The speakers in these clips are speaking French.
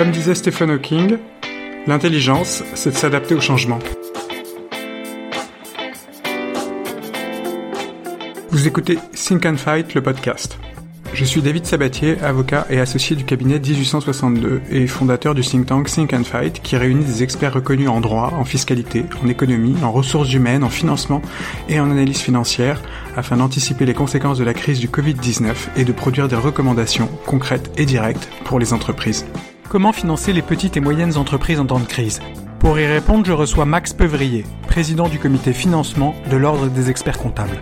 Comme disait Stephen Hawking, l'intelligence, c'est de s'adapter au changement. Vous écoutez Think and Fight, le podcast. Je suis David Sabatier, avocat et associé du cabinet 1862 et fondateur du think tank Think and Fight qui réunit des experts reconnus en droit, en fiscalité, en économie, en ressources humaines, en financement et en analyse financière afin d'anticiper les conséquences de la crise du Covid-19 et de produire des recommandations concrètes et directes pour les entreprises. Comment financer les petites et moyennes entreprises en temps de crise Pour y répondre, je reçois Max Peuvrier, président du comité financement de l'Ordre des experts comptables.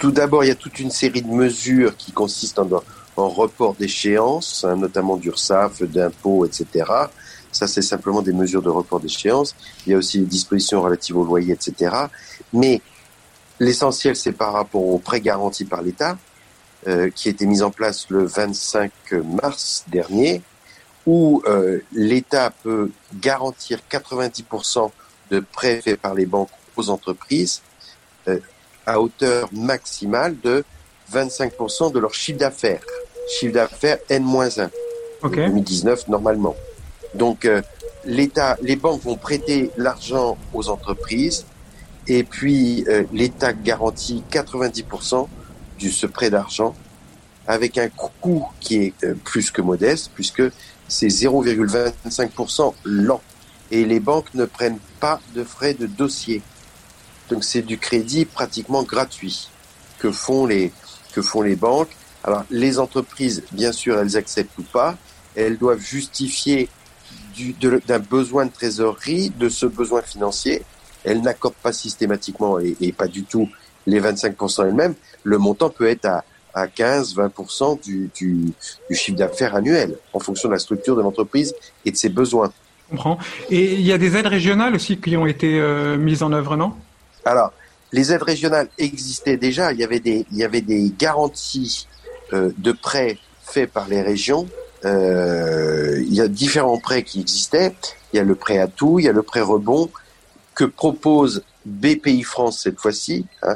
Tout d'abord, il y a toute une série de mesures qui consistent en, en report d'échéance, hein, notamment d'URSSAF, d'impôts, etc. Ça, c'est simplement des mesures de report d'échéance. Il y a aussi des dispositions relatives au loyer, etc. Mais l'essentiel, c'est par rapport aux prêts garantis par l'État, euh, qui a été mis en place le 25 mars dernier, où euh, l'État peut garantir 90% de prêts faits par les banques aux entreprises euh, à hauteur maximale de 25% de leur chiffre d'affaires. Chiffre d'affaires N-1. Okay. 2019 normalement. Donc euh, l'État, les banques vont prêter l'argent aux entreprises et puis euh, l'État garantit 90% de ce prêt d'argent avec un coût qui est euh, plus que modeste puisque c'est 0,25% lent et les banques ne prennent pas de frais de dossier. Donc c'est du crédit pratiquement gratuit que font les que font les banques. Alors les entreprises, bien sûr, elles acceptent ou pas. Elles doivent justifier d'un besoin de trésorerie, de ce besoin financier. Elles n'accordent pas systématiquement et, et, pas du tout les 25% elles-mêmes. Le montant peut être à, à 15-20% du, du, du chiffre d'affaires annuel en fonction de la structure de l'entreprise et de ses besoins. Je comprends. Et il y a des aides régionales aussi qui ont été euh, mises en œuvre, non? Alors, les aides régionales existaient déjà. Il y avait des, il y avait des garanties de prêts faits par les régions. Euh, il y a différents prêts qui existaient. Il y a le prêt à tout, il y a le prêt rebond que propose BPI France cette fois-ci, hein,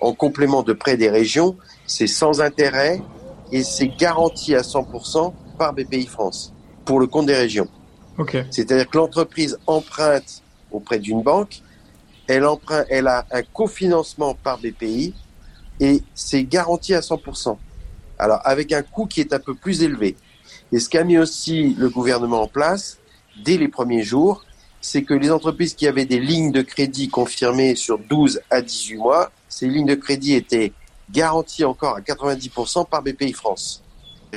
en complément de prêts des régions. C'est sans intérêt et c'est garanti à 100% par BPI France pour le compte des régions. Okay. C'est-à-dire que l'entreprise emprunte auprès d'une banque elle, emprunte, elle a un cofinancement par BPI et c'est garanti à 100%. Alors avec un coût qui est un peu plus élevé. Et ce qu'a mis aussi le gouvernement en place dès les premiers jours, c'est que les entreprises qui avaient des lignes de crédit confirmées sur 12 à 18 mois, ces lignes de crédit étaient garanties encore à 90% par BPI France.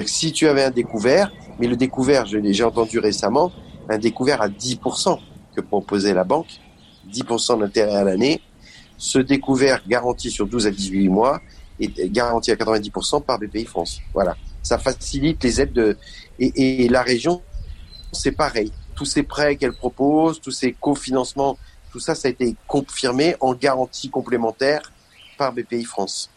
Si tu avais un découvert, mais le découvert, j'ai entendu récemment, un découvert à 10% que proposait la banque, 10% d'intérêt à l'année. Ce découvert garanti sur 12 à 18 mois est garanti à 90% par BPI France. Voilà. Ça facilite les aides de, et, et la région, c'est pareil. Tous ces prêts qu'elle propose, tous ces cofinancements, tout ça, ça a été confirmé en garantie complémentaire par BPI France.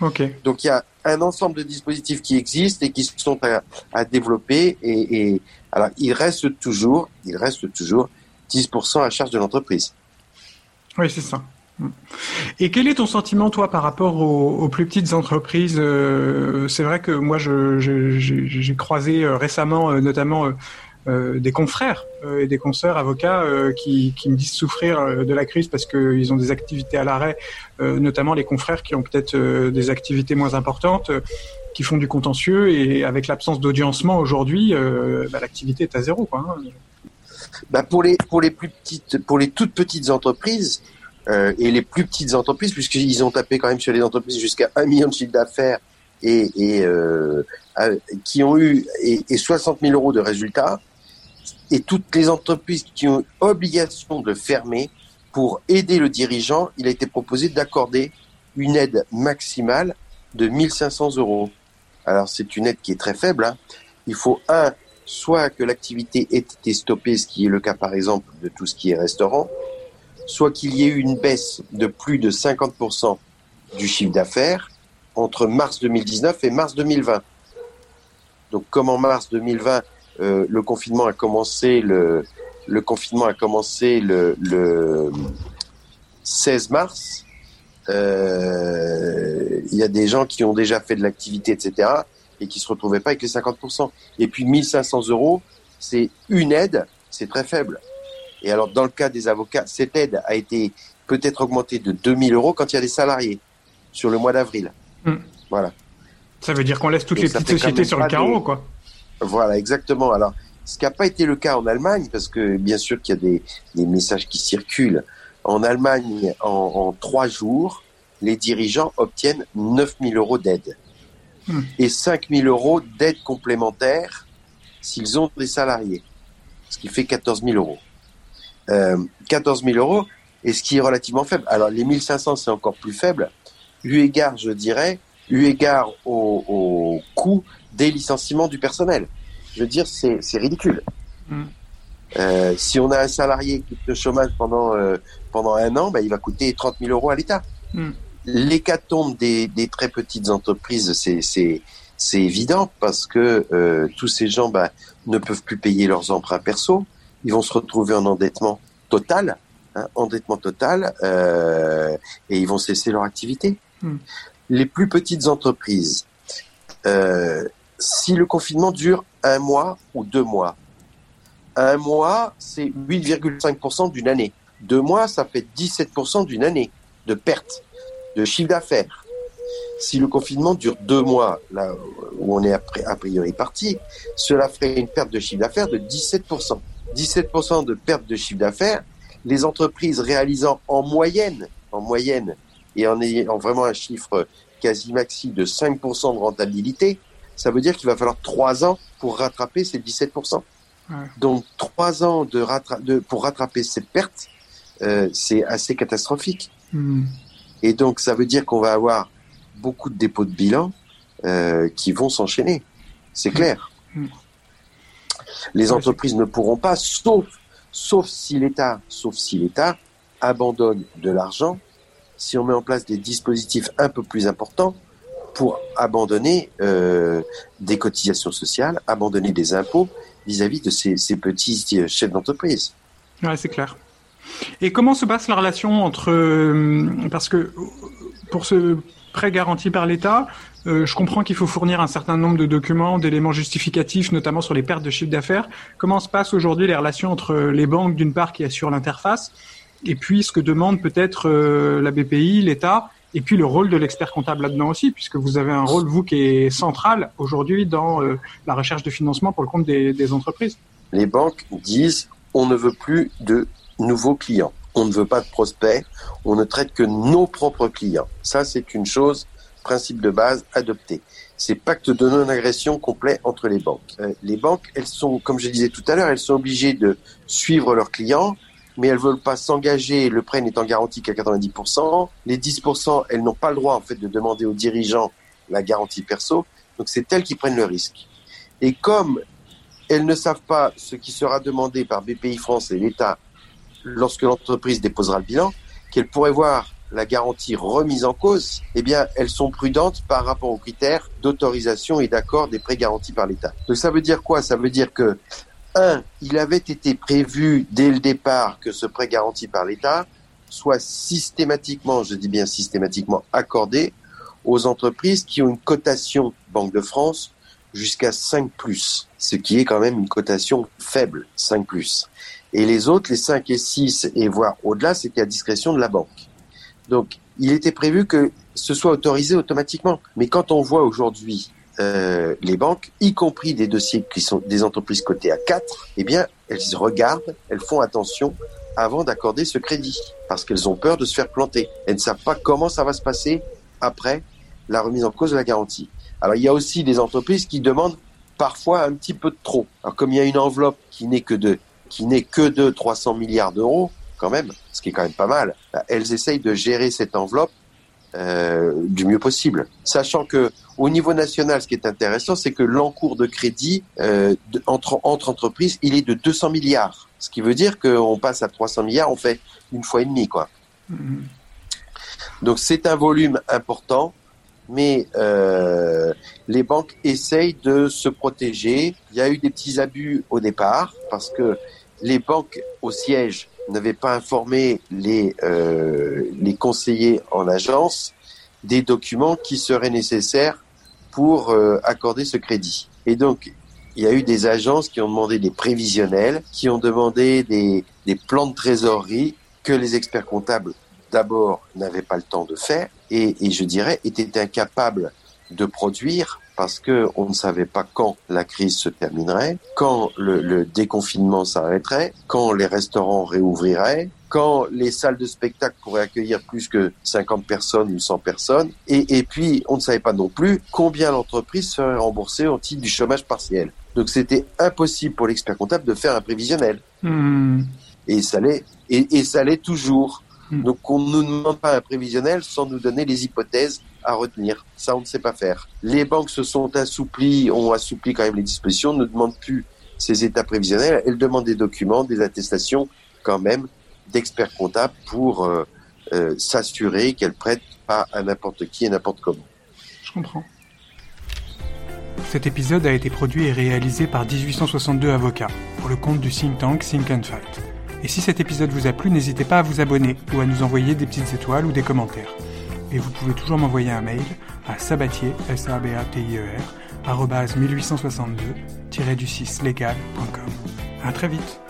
Ok. Donc il y a un ensemble de dispositifs qui existent et qui sont à, à développer et, et alors il reste toujours, il reste toujours 10% à charge de l'entreprise. Oui, c'est ça. Et quel est ton sentiment, toi, par rapport aux, plus petites entreprises euh, C'est vrai que moi, j'ai croisé euh, récemment, euh, notamment, des confrères et des consoeurs avocats qui, qui, me disent souffrir de la crise parce qu'ils ont des activités à l'arrêt, notamment les confrères qui ont peut-être des activités moins importantes, qui font du contentieux, et avec l'absence d'audiencement aujourd'hui, bah, l'activité est à zéro. Quoi, hein bah pour les pour les plus petites pour les toutes petites entreprises euh, et les plus petites entreprises puisqu'ils ont tapé quand même sur les entreprises jusqu'à un million de chiffre d'affaires et, et euh, qui ont eu et, et 60 000 euros de résultats et toutes les entreprises qui ont obligation de fermer pour aider le dirigeant, il a été proposé d'accorder une aide maximale de 1500 euros. Alors c'est une aide qui est très faible. Hein. Il faut un soit que l'activité ait été stoppée, ce qui est le cas par exemple de tout ce qui est restaurant, soit qu'il y ait eu une baisse de plus de 50% du chiffre d'affaires entre mars 2019 et mars 2020. Donc comme en mars 2020, euh, le confinement a commencé le, confinement a commencé le, le 16 mars. Euh, il y a des gens qui ont déjà fait de l'activité, etc., et qui se retrouvaient pas avec les 50%. Et puis 1500 euros, c'est une aide, c'est très faible. Et alors, dans le cas des avocats, cette aide a été peut-être augmentée de 2000 euros quand il y a des salariés sur le mois d'avril. Hmm. Voilà. Ça veut dire qu'on laisse toutes les petites sociétés sur le carreau, quoi. Voilà, exactement. Alors, ce qui n'a pas été le cas en Allemagne, parce que bien sûr qu'il y a des, des, messages qui circulent. En Allemagne, en, en trois jours, les dirigeants obtiennent 9000 euros d'aide hmm. et 5000 euros d'aide complémentaire s'ils ont des salariés, ce qui fait 14 000 euros. Euh, 14 000 euros, et ce qui est relativement faible. Alors les 1500, c'est encore plus faible, eu égard, je dirais, eu égard au, au coût des licenciements du personnel. Je veux dire, c'est ridicule. Mm. Euh, si on a un salarié qui est au chômage pendant, euh, pendant un an, bah, il va coûter 30 000 euros à l'État. Mm. L'hécatombe des, des très petites entreprises, c'est évident parce que euh, tous ces gens bah, ne peuvent plus payer leurs emprunts perso. Ils vont se retrouver en endettement total, hein, endettement total, euh, et ils vont cesser leur activité. Mm. Les plus petites entreprises, euh, si le confinement dure un mois ou deux mois, un mois, c'est 8,5% d'une année. Deux mois, ça fait 17% d'une année de perte de chiffre d'affaires. Si le confinement dure deux mois, là où on est a priori parti, cela ferait une perte de chiffre d'affaires de 17%. 17% de perte de chiffre d'affaires, les entreprises réalisant en moyenne, en moyenne, et en ayant vraiment un chiffre quasi maxi de 5% de rentabilité, ça veut dire qu'il va falloir trois ans pour rattraper ces 17%. Donc trois ans de, de pour rattraper cette perte, euh, c'est assez catastrophique. Hmm. Et donc ça veut dire qu'on va avoir beaucoup de dépôts de bilan euh, qui vont s'enchaîner. C'est hmm. clair. Hmm. Les entreprises ne pourront pas, sauf sauf si l'État, sauf si l'État abandonne de l'argent, si on met en place des dispositifs un peu plus importants pour abandonner euh, des cotisations sociales, abandonner des impôts vis-à-vis de ces, ces, petits euh, chefs d'entreprise. Ouais, c'est clair. Et comment se passe la relation entre euh, parce que pour ce prêt garanti par l'État, euh, je comprends qu'il faut fournir un certain nombre de documents, d'éléments justificatifs, notamment sur les pertes de chiffre d'affaires. Comment se passent aujourd'hui les relations entre les banques d'une part qui assurent l'interface et puis ce que demande peut-être la BPI, l'État et puis le rôle de l'expert comptable là-dedans aussi, puisque vous avez un rôle, vous, qui est central aujourd'hui dans euh, la recherche de financement pour le compte des, entreprises. Les banques disent on ne veut plus de nouveaux clients, on ne veut pas de prospects, on ne traite que nos propres clients. Ça, c'est une chose, principe de base, adopté. C'est pacte de non-agression complet entre les banques. Euh, les banques, elles sont, comme je disais tout à l'heure, elles sont obligées de suivre leurs clients, mais elles veulent pas s'engager, le prêt n'étant garanti qu'à 90%. Les 10%, elles n'ont pas le droit en fait de demander aux dirigeants la garantie perso, donc c'est elles qui prennent le risque. Et comme elles ne savent pas ce qui sera demandé par BPI France et l'État lorsque l'entreprise déposera le bilan, qu'elles pourraient voir la garantie remise en cause, eh bien, elles sont prudentes par rapport aux critères d'autorisation et d'accord des prêts garantis par l'État. Donc ça veut dire quoi? Ça veut dire que un, il avait été prévu dès le départ que ce prêt garanti par l'État soit systématiquement, je dis bien systématiquement, accordé aux entreprises qui ont une cotation Banque de France jusqu'à 5 +, ce qui est quand même une cotation faible, 5 +. Et les autres, les 5 et 6, et voire au-delà, c'était à discrétion de la banque. Donc, il était prévu que ce soit autorisé automatiquement. Mais quand on voit aujourd'hui euh, les banques, y compris des dossiers qui sont des entreprises cotées à 4, eh bien, elles regardent, elles font attention avant d'accorder ce crédit, parce qu'elles ont peur de se faire planter. Elles ne savent pas comment ça va se passer après la remise en cause de la garantie. Alors, il y a aussi des entreprises qui demandent parfois un petit peu de trop. Alors, comme il y a une enveloppe qui n'est que de, qui n'est que de 300 milliards d'euros, quand même, ce qui est quand même pas mal, bah, elles essayent de gérer cette enveloppe euh, du mieux possible. Sachant que au niveau national, ce qui est intéressant, c'est que l'encours de crédit euh, entre, entre entreprises, il est de 200 milliards. Ce qui veut dire qu'on passe à 300 milliards, on fait une fois et demie, quoi. Mm-hmm. Donc c'est un volume important. mais euh, les banques essayent de se protéger. Il y a eu des petits abus au départ parce que les banques au siège n'avaient pas informé les, euh, les conseillers en agence des documents qui seraient nécessaires pour euh, accorder ce crédit. Et donc, il y a eu des agences qui ont demandé des prévisionnels, qui ont demandé des, des plans de trésorerie que les experts comptables d'abord n'avaient pas le temps de faire et, et je dirais étaient incapables de produire parce que on ne savait pas quand la crise se terminerait, quand le, le déconfinement s'arrêterait, quand les restaurants réouvriraient, quand les salles de spectacle pourraient accueillir plus que 50 personnes ou 100 personnes, et, et puis on ne savait pas non plus combien l'entreprise serait remboursée au titre du chômage partiel. Donc c'était impossible pour l'expert comptable de faire un prévisionnel. Hmm. Et ça l'est, et, et ça l'est toujours. Hmm. Donc on ne nous demande pas un prévisionnel sans nous donner les hypothèses à retenir. Ça, on ne sait pas faire. Les banques se sont assouplies, ont assoupli quand même les dispositions, ne demandent plus ces états prévisionnels. Elles demandent des documents, des attestations quand même d'experts comptables pour euh, euh, s'assurer qu'elles prêtent pas à n'importe qui et n'importe comment. Je comprends. Cet épisode a été produit et réalisé par 1862 avocats pour le compte du think tank Think and Fight. Et si cet épisode vous a plu, n'hésitez pas à vous abonner ou à nous envoyer des petites étoiles ou des commentaires. Et vous pouvez toujours m'envoyer un mail à sabatier, s a b a t i e r arobase 1862 du 6 legal.com. À très vite.